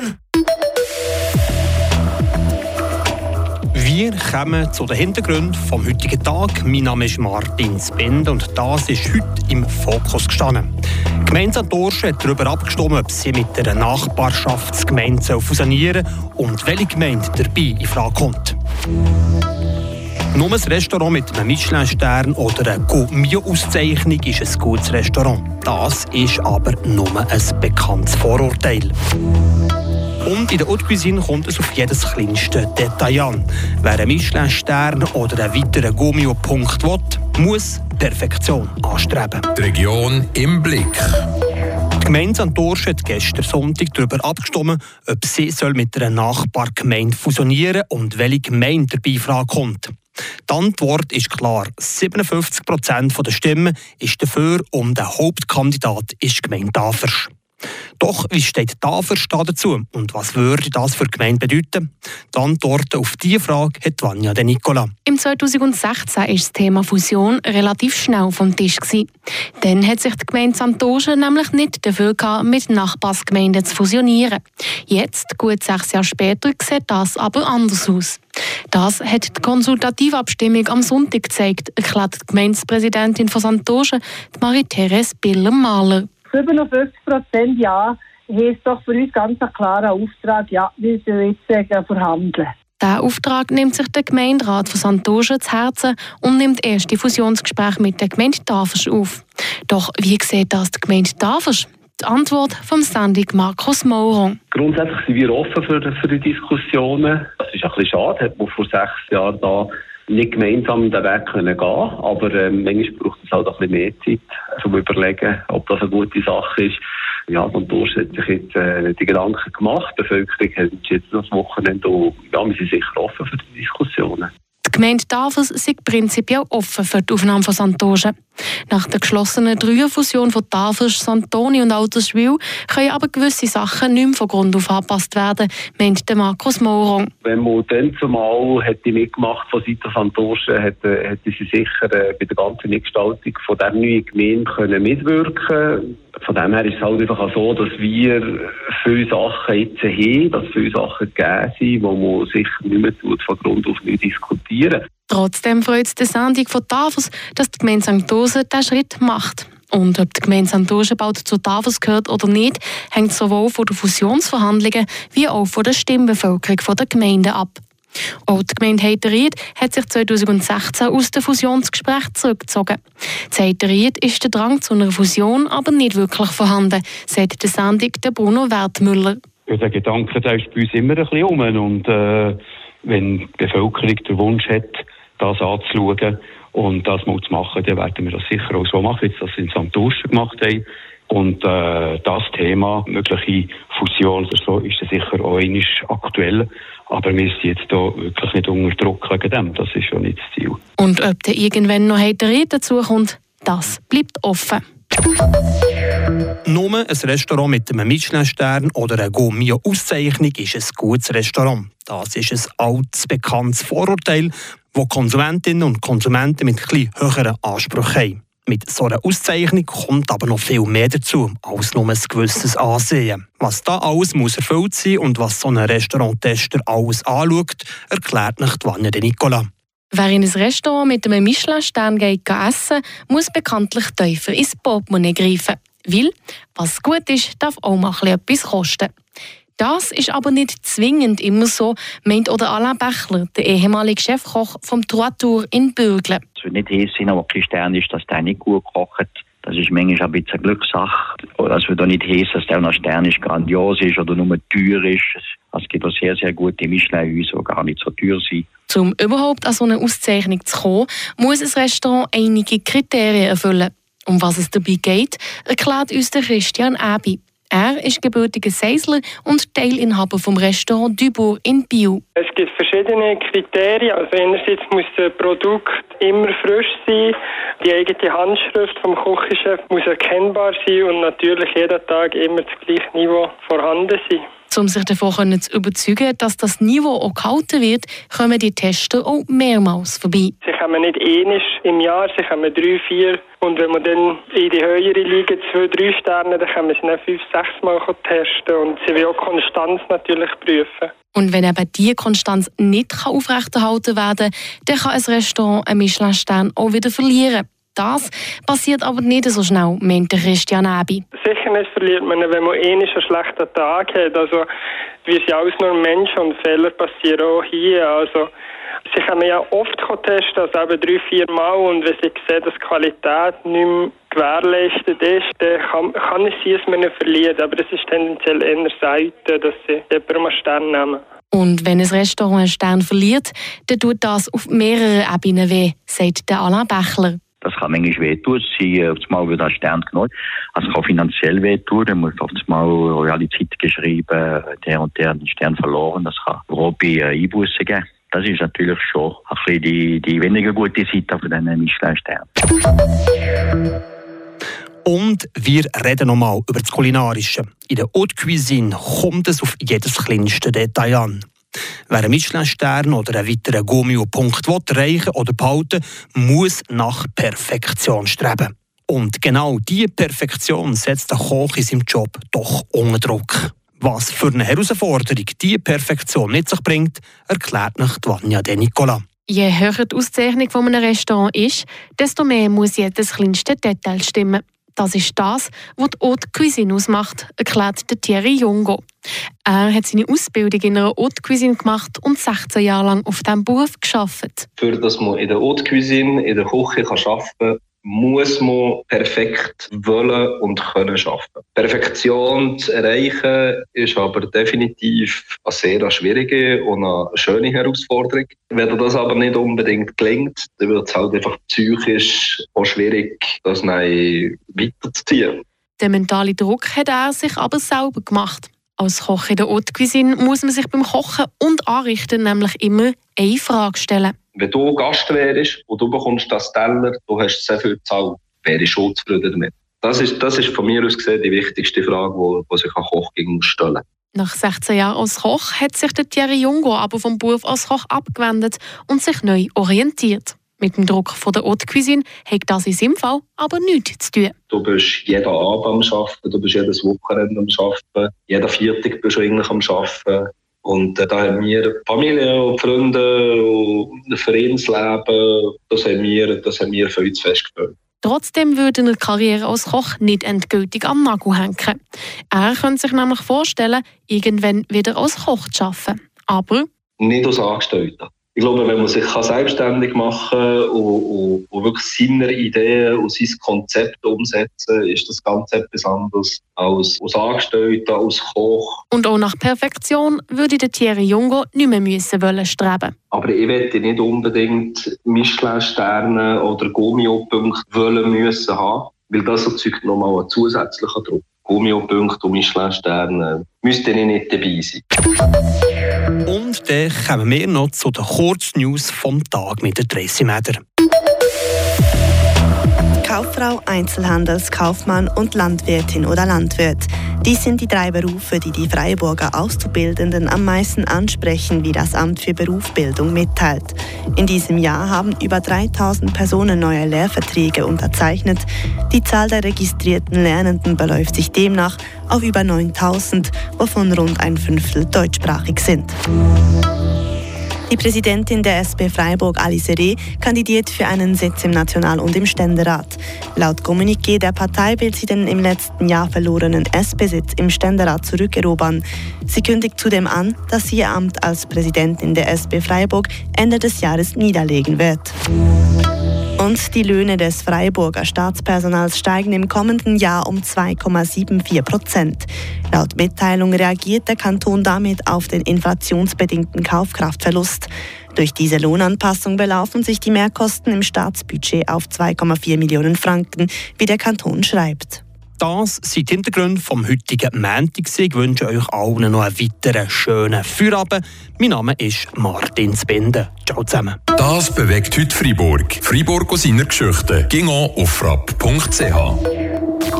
Bern. Wir kommen zu den Hintergründen vom heutigen Tag. Mein Name ist Martin Spend und das ist heute im Fokus gestanden. Die Gemeinde St. hat darüber abgestimmt, ob sie mit einer Nachbarschaftsgemeinde fusionieren und welche Gemeinde dabei in Frage kommt. Nur ein Restaurant mit einem Michelin-Stern oder einer Gourmet-Auszeichnung ist ein gutes Restaurant. Das ist aber nur ein bekanntes Vorurteil. Und in der Haute Cuisine kommt es auf jedes kleinste Detail an. Wer einen Michelin-Stern oder einen weiteren Gummio-Punkt will, muss Perfektion anstreben. Die Region im Blick. Die Gemeinde St. Dorsch hat gestern Sonntag darüber abgestimmt, ob sie mit einer Nachbargemeinde fusionieren soll und welche Gemeinde dabei Frage kommt. Die Antwort ist klar. 57 Prozent der Stimmen ist dafür und der Hauptkandidat ist die Gemeinde Tafers. Doch wie steht Tafers dazu und was würde das für die Gemeinde bedeuten? Die Antworten auf diese Frage hat Vanja de Nicola. Im 2016 ist das Thema Fusion relativ schnell vom Tisch. Gewesen. Dann hat sich die Gemeinde Santoschen nämlich nicht dafür gehabt, mit Nachbarsgemeinden zu fusionieren. Jetzt, gut sechs Jahre später, sieht das aber anders aus. Das hat die Konsultativabstimmung am Sonntag gezeigt, erklärt die Gemeindepräsidentin von Santoschen, Marie-Therese Biller-Mahler. 57 Prozent Ja heisst doch für uns ganz ein klarer Auftrag, ja, wir sollen jetzt äh, verhandeln. Diesen Auftrag nimmt sich der Gemeinderat von Santoschen zu Herzen und nimmt erste Fusionsgespräche mit der Gemeinde Tafers auf. Doch wie sieht das die Gemeinde Tafers? Die Antwort vom Standig Markus Maurer. Grundsätzlich sind wir offen für, für die Diskussionen. Das ist ein bisschen schade, hat man vor sechs Jahren da nicht gemeinsam den Weg können gehen aber ähm, manchmal braucht es halt auch ein bisschen mehr Zeit, um zu überlegen, ob das eine gute Sache ist. Ja, Durst hat sich jetzt äh, die Gedanken gemacht. Die Bevölkerung hat jetzt das Wochenende und ja, wir sind sicher offen für die Diskussionen. Die Gemeinde Tafels sind prinzipiell offen für die Aufnahme von Santoschen. Nach der geschlossenen Dreierfusion von Tafels, Santoni und Alterswil können aber gewisse Sachen nicht mehr von Grund auf angepasst werden, meint Markus Morong. Wenn man dann zumal hätte mitgemacht von Seiten Santoschen, hätte, hätte sie sicher äh, bei der ganzen Gestaltung von der neuen Gemeinde können mitwirken Von dem her ist es halt einfach so, dass wir viele Sachen jetzt haben, dass viele Sachen gegeben sind, wo man sicher nicht mehr tut, von Grund auf nicht diskutieren. Trotzdem freut es die Sendung von Tafels, dass die Gemeinde St. Dosen diesen Schritt macht. Und ob die Gemeinde St. Dosen bald zu Tafels gehört oder nicht, hängt sowohl von den Fusionsverhandlungen wie auch von der Stimmbevölkerung der Gemeinde ab. Auch die Gemeinde Heiteried hat sich 2016 aus dem Fusionsgespräch zurückgezogen. In Heiteried ist der Drang zu einer Fusion aber nicht wirklich vorhanden, sagt der Sendung Bruno Wertmüller. Ja, der Gedanke der ist bei uns immer ein bisschen um. Und äh, wenn die Bevölkerung den Wunsch hat, das anzuschauen und das mal zu machen, dann werden wir das sicher auch so machen, wie wir das in St. Urschen gemacht haben. Und äh, das Thema, mögliche Fusion oder so, ist sicher auch aktuell. Aber wir sind jetzt hier wirklich nicht unter Druck wegen dem. Das ist schon nicht das Ziel. Und ob da irgendwann noch Heiterie dazukommt, das bleibt offen. Nur ein Restaurant mit einem Michelin-Stern oder einer Gourmet-Auszeichnung ist ein gutes Restaurant. Das ist ein altes, bekanntes Vorurteil, das Konsumentinnen und Konsumenten mit etwas höheren Ansprüchen haben. Mit so einer Auszeichnung kommt aber noch viel mehr dazu, als nur ein gewisses Ansehen. Was da alles muss erfüllt sein und was so ein Restauranttester alles anschaut, erklärt nicht de Nicola. Wer in ein Restaurant mit einem Michelin-Stern geht essen, muss bekanntlich tiefer ins Portemonnaie greifen. Weil, was gut ist, darf auch mal etwas kosten. Das ist aber nicht zwingend immer so, meint oder Alain Bechler, der ehemalige Chefkoch vom Tour in Bürgle. Es wird nicht heißen, aber Stern ist, dass der nicht gut kocht. Das ist manchmal ein bisschen eine Glückssache. Es wird auch nicht heißen, dass der noch Stern ist, grandios ist oder nur teuer ist. Es gibt auch sehr, sehr gute Michelin-Häuser, die gar nicht so teuer sind. Um überhaupt an so eine Auszeichnung zu kommen, muss ein Restaurant einige Kriterien erfüllen. Um was es dabei geht, erklärt uns der Christian Abi. Er ist gebürtiger Seisler und Teilinhaber vom Restaurant Dubourg in Biel. Es gibt verschiedene Kriterien. Also einerseits muss das Produkt immer frisch sein, die eigene Handschrift vom Küchenchef muss erkennbar sein und natürlich jeden Tag immer das gleiche Niveau vorhanden sein. Um sich davon zu überzeugen, dass das Niveau auch gehalten wird, kommen die Tester auch mehrmals vorbei. Sie kommen nicht ähnlich im Jahr, sie kommen drei, vier. Und wenn man dann in die höhere Liga zwei, drei Sterne, dann können wir sie dann fünf, sechs Mal testen. Und sie will auch Konstanz natürlich prüfen. Und wenn eben diese Konstanz nicht aufrechterhalten werden kann, dann kann ein Restaurant einen Michelin-Stern auch wieder verlieren. Das passiert aber nicht so schnell, meint Christian Abi. Sicher nicht verliert man, wenn man eh einen schlechten Tag hat. Also, wir sind alles nur Menschen und Fehler passieren auch hier. Also, sie können ja oft testen, also eben drei, vier Mal. Und wenn sie sehen, dass die Qualität nicht mehr gewährleistet ist, dann kann, kann es sein, dass man nicht verliert. Aber es ist tendenziell eher selten, dass sie jemanden einen Stern nehmen. Und wenn ein Restaurant einen Stern verliert, dann tut das auf mehreren Ebenen weh, sagt der Alain Bechler. Das kann manchmal wehtun. Sie auf einmal wird ein Stern genommen. Also kann finanziell wehtun. Dann muss auf einmal royale Zeit geschrieben, der und der hat den Stern verloren. Das kann grobe Einbußen geben. Das ist natürlich schon ein bisschen die, die weniger gute Seite von diesen Michelin-Sternen. Und wir reden nochmal über das Kulinarische. In der Haute Cuisine kommt es auf jedes kleinste Detail an. Wer einen Michelin-Stern oder einen weiteren Gummio-Punkt erreichen oder behalten muss nach Perfektion streben. Und genau diese Perfektion setzt der Koch in seinem Job doch unter Druck. Was für eine Herausforderung diese Perfektion mit sich bringt, erklärt nach Vanya De Nicola. Je höher die Auszeichnung von einem Restaurant ist, desto mehr muss jedes kleinste Detail stimmen. Das ist das, was die Haute Cuisine ausmacht, erklärt Thierry Jungo. Er hat seine Ausbildung in einer Haute Cuisine gemacht und 16 Jahre lang auf diesem Beruf gearbeitet. Für dass man in der Haute Cuisine, in der Küche arbeiten kann, muss man perfekt wollen und können schaffen. Perfektion zu erreichen ist aber definitiv eine sehr schwierige und eine schöne Herausforderung. Wenn das aber nicht unbedingt gelingt, dann wird es halt einfach psychisch auch schwierig, das weiterzuziehen. Den mentalen Druck hat er sich aber selber gemacht. Als Koch in der Haute Cuisine muss man sich beim Kochen und Anrichten nämlich immer eine Frage stellen. Wenn du Gast wärst und du bekommst das Teller, du hast sehr viel gezahlt, wäre ich schon zufrieden damit. Das ist, das ist von mir aus gesehen die wichtigste Frage, die, die sich ein Koch gegen stellen Nach 16 Jahren als Koch hat sich der Thierry Jungo aber vom Beruf als Koch abgewendet und sich neu orientiert. Mit dem Druck von der Haute Cuisine hat das in seinem Fall aber nichts zu tun. Du bist jeden Abend am Arbeiten, du bist jedes Wochenende am Arbeiten, jeden Viertag bist du eigentlich am Arbeiten. Und äh, da haben wir Familie und Freunde und ein Vereinsleben, das haben wir, das haben wir für uns festgestellt. Trotzdem würde eine Karriere als Koch nicht endgültig am Nagel hängen. Er könnte sich nämlich vorstellen, irgendwann wieder als Koch zu arbeiten. Aber nicht als Angestellter. Ich glaube, wenn man sich selbstständig machen kann und, und, und, wirklich seine Ideen und sein Konzept umsetzen ist das ganz etwas anderes als als Angestellter, als Koch. Und auch nach Perfektion würde der Thierry Jungo nicht mehr müssen wollen streben. Aber ich möchte nicht unbedingt Michelin-Sterne oder Gummio-Punkte wollen müssen haben, weil das erzeugt nochmal einen zusätzlichen Druck. Gummio-Punkte und Michelin-Sterne müssten nicht dabei sein. Und dann kommen wir noch zu den Kurznews vom Tag mit der Meder. Kauffrau, Einzelhandelskaufmann und Landwirtin oder Landwirt. Dies sind die drei Berufe, die die Freiburger Auszubildenden am meisten ansprechen, wie das Amt für Berufsbildung mitteilt. In diesem Jahr haben über 3000 Personen neue Lehrverträge unterzeichnet. Die Zahl der registrierten Lernenden beläuft sich demnach auf über 9000, wovon rund ein Fünftel deutschsprachig sind. Die Präsidentin der SP Freiburg, Alice Reh, kandidiert für einen Sitz im National- und im Ständerat. Laut Kommuniqué der Partei will sie den im letzten Jahr verlorenen SP-Sitz im Ständerat zurückerobern. Sie kündigt zudem an, dass sie ihr Amt als Präsidentin der SP Freiburg Ende des Jahres niederlegen wird. Und die Löhne des Freiburger Staatspersonals steigen im kommenden Jahr um 2,74 Prozent. Laut Mitteilung reagiert der Kanton damit auf den inflationsbedingten Kaufkraftverlust. Durch diese Lohnanpassung belaufen sich die Mehrkosten im Staatsbudget auf 2,4 Millionen Franken, wie der Kanton schreibt. Das sind die Hintergründe vom heutigen Montag. Ich wünsche euch allen noch einen weiteren schönen Feierabend. Mein Name ist Martin Spinde. Ciao zusammen. Das bewegt heute Freiburg. Freiburg aus seiner Geschichte. Ging auf frapp.ch.